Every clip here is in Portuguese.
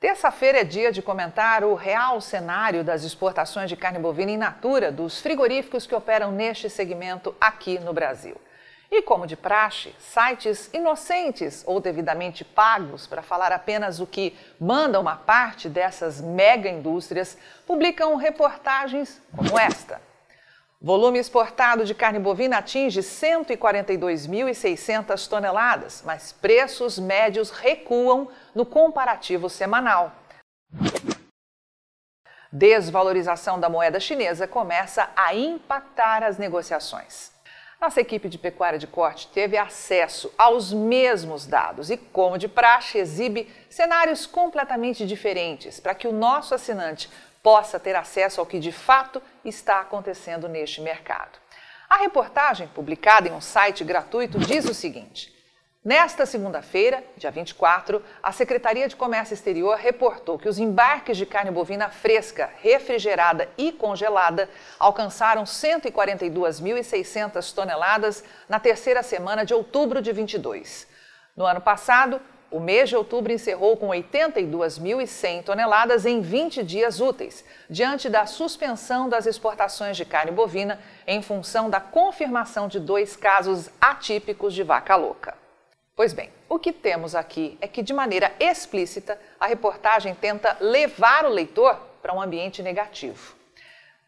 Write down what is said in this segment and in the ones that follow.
Terça-feira é dia de comentar o real cenário das exportações de carne bovina in natura dos frigoríficos que operam neste segmento aqui no Brasil. E como de praxe, sites inocentes ou devidamente pagos para falar apenas o que manda uma parte dessas mega indústrias publicam reportagens como esta. Volume exportado de carne bovina atinge 142.600 toneladas, mas preços médios recuam no comparativo semanal. Desvalorização da moeda chinesa começa a impactar as negociações. Nossa equipe de pecuária de corte teve acesso aos mesmos dados e, como de praxe, exibe cenários completamente diferentes para que o nosso assinante possa ter acesso ao que de fato está acontecendo neste mercado. A reportagem, publicada em um site gratuito, diz o seguinte. Nesta segunda-feira, dia 24, a Secretaria de Comércio Exterior reportou que os embarques de carne bovina fresca, refrigerada e congelada alcançaram 142.600 toneladas na terceira semana de outubro de 22. No ano passado, o mês de outubro encerrou com 82.100 toneladas em 20 dias úteis, diante da suspensão das exportações de carne bovina em função da confirmação de dois casos atípicos de vaca louca. Pois bem, o que temos aqui é que, de maneira explícita, a reportagem tenta levar o leitor para um ambiente negativo.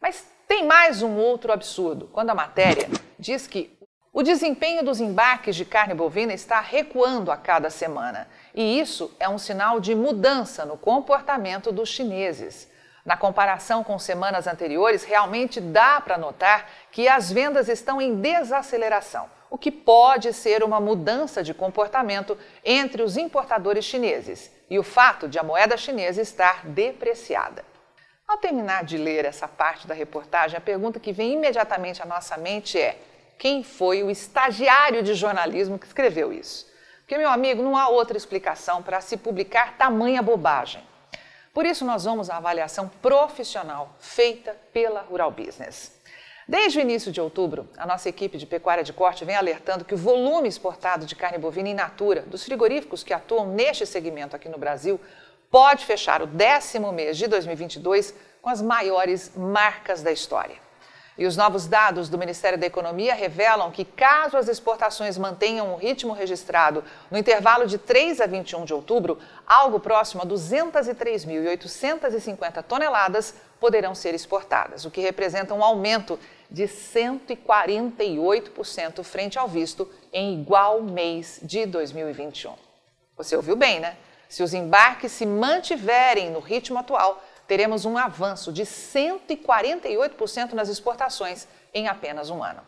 Mas tem mais um outro absurdo, quando a matéria diz que o desempenho dos embarques de carne bovina está recuando a cada semana, e isso é um sinal de mudança no comportamento dos chineses. Na comparação com semanas anteriores, realmente dá para notar que as vendas estão em desaceleração o que pode ser uma mudança de comportamento entre os importadores chineses e o fato de a moeda chinesa estar depreciada. Ao terminar de ler essa parte da reportagem, a pergunta que vem imediatamente à nossa mente é: quem foi o estagiário de jornalismo que escreveu isso? Porque, meu amigo, não há outra explicação para se publicar tamanha bobagem. Por isso, nós vamos à avaliação profissional feita pela Rural Business. Desde o início de outubro, a nossa equipe de pecuária de corte vem alertando que o volume exportado de carne bovina in natura dos frigoríficos que atuam neste segmento aqui no Brasil pode fechar o décimo mês de 2022 com as maiores marcas da história. E os novos dados do Ministério da Economia revelam que, caso as exportações mantenham o ritmo registrado no intervalo de 3 a 21 de outubro, algo próximo a 203.850 toneladas poderão ser exportadas, o que representa um aumento de 148% frente ao visto em igual mês de 2021. Você ouviu bem, né? Se os embarques se mantiverem no ritmo atual, teremos um avanço de 148% nas exportações em apenas um ano.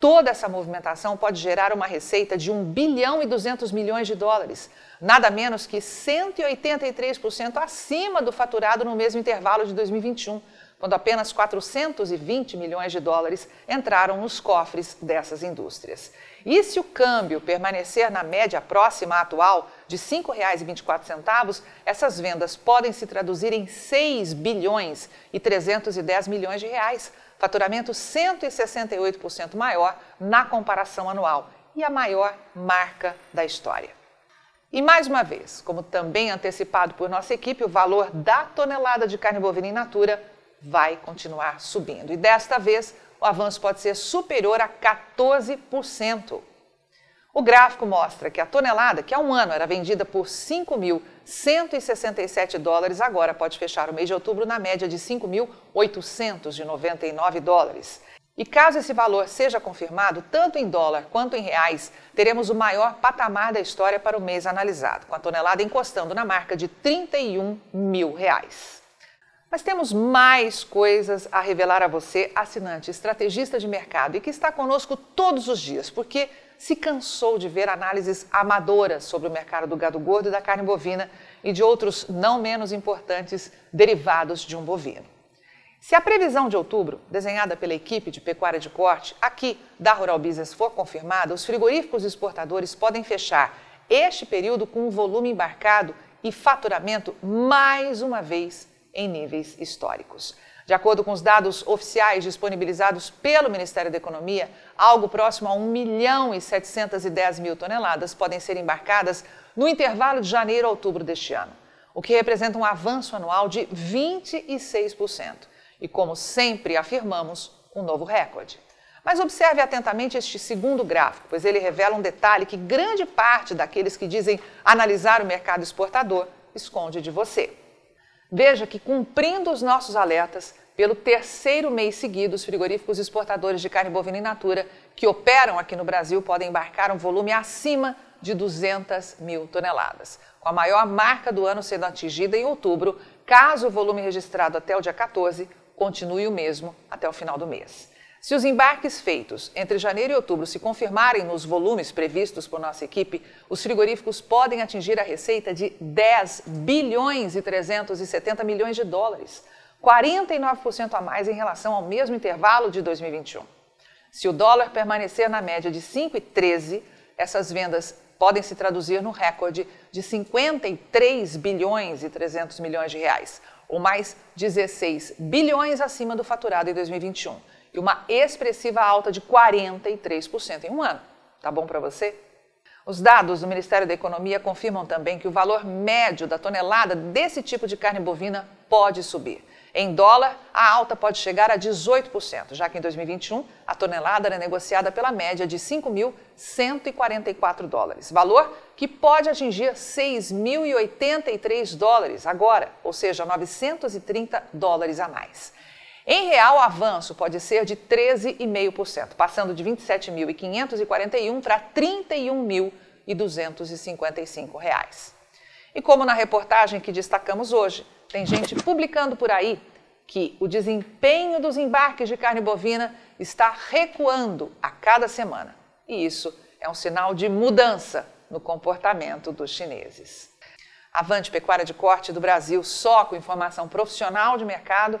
Toda essa movimentação pode gerar uma receita de 1 bilhão e 200 milhões de dólares, nada menos que 183% acima do faturado no mesmo intervalo de 2021, quando apenas 420 milhões de dólares entraram nos cofres dessas indústrias. E se o câmbio permanecer na média próxima à atual de R$ 5,24, essas vendas podem se traduzir em 6 bilhões e 310 milhões de reais, faturamento 168% maior na comparação anual e a maior marca da história. E mais uma vez, como também antecipado por nossa equipe, o valor da tonelada de carne bovina in natura vai continuar subindo. E desta vez, o avanço pode ser superior a 14%. O gráfico mostra que a tonelada, que há um ano era vendida por 5.167 dólares, agora pode fechar o mês de outubro na média de 5.899 dólares. E caso esse valor seja confirmado, tanto em dólar quanto em reais, teremos o maior patamar da história para o mês analisado, com a tonelada encostando na marca de 31 mil reais. Mas temos mais coisas a revelar a você, assinante, estrategista de mercado e que está conosco todos os dias, porque se cansou de ver análises amadoras sobre o mercado do gado gordo e da carne bovina e de outros não menos importantes derivados de um bovino. Se a previsão de outubro, desenhada pela equipe de pecuária de corte aqui da Rural Business for confirmada, os frigoríficos exportadores podem fechar este período com um volume embarcado e faturamento mais uma vez em níveis históricos. De acordo com os dados oficiais disponibilizados pelo Ministério da Economia, algo próximo a 1 milhão e 710 mil toneladas podem ser embarcadas no intervalo de janeiro a outubro deste ano. o que representa um avanço anual de 26%. E, como sempre afirmamos, um novo recorde. Mas observe atentamente este segundo gráfico, pois ele revela um detalhe que grande parte daqueles que dizem analisar o mercado exportador esconde de você. Veja que, cumprindo os nossos alertas, pelo terceiro mês seguido, os frigoríficos exportadores de carne bovina in natura que operam aqui no Brasil podem embarcar um volume acima de 200 mil toneladas, com a maior marca do ano sendo atingida em outubro, caso o volume registrado até o dia 14 continue o mesmo até o final do mês. Se os embarques feitos entre janeiro e outubro se confirmarem nos volumes previstos por nossa equipe, os frigoríficos podem atingir a receita de 10 bilhões e 370 milhões de dólares, 49% a mais em relação ao mesmo intervalo de 2021. Se o dólar permanecer na média de 5,13, essas vendas podem se traduzir no recorde de 53 bilhões e 300 milhões de reais, ou mais 16 bilhões acima do faturado em 2021 e uma expressiva alta de 43% em um ano. Tá bom para você? Os dados do Ministério da Economia confirmam também que o valor médio da tonelada desse tipo de carne bovina pode subir. Em dólar, a alta pode chegar a 18%, já que em 2021 a tonelada era negociada pela média de 5.144 dólares, valor que pode atingir 6.083 dólares agora, ou seja, 930 dólares a mais. Em real, o avanço pode ser de 13,5%, passando de 27.541 para 31.255 reais. E como na reportagem que destacamos hoje, tem gente publicando por aí que o desempenho dos embarques de carne bovina está recuando a cada semana. E isso é um sinal de mudança no comportamento dos chineses. Avante Pecuária de Corte do Brasil, só com informação profissional de mercado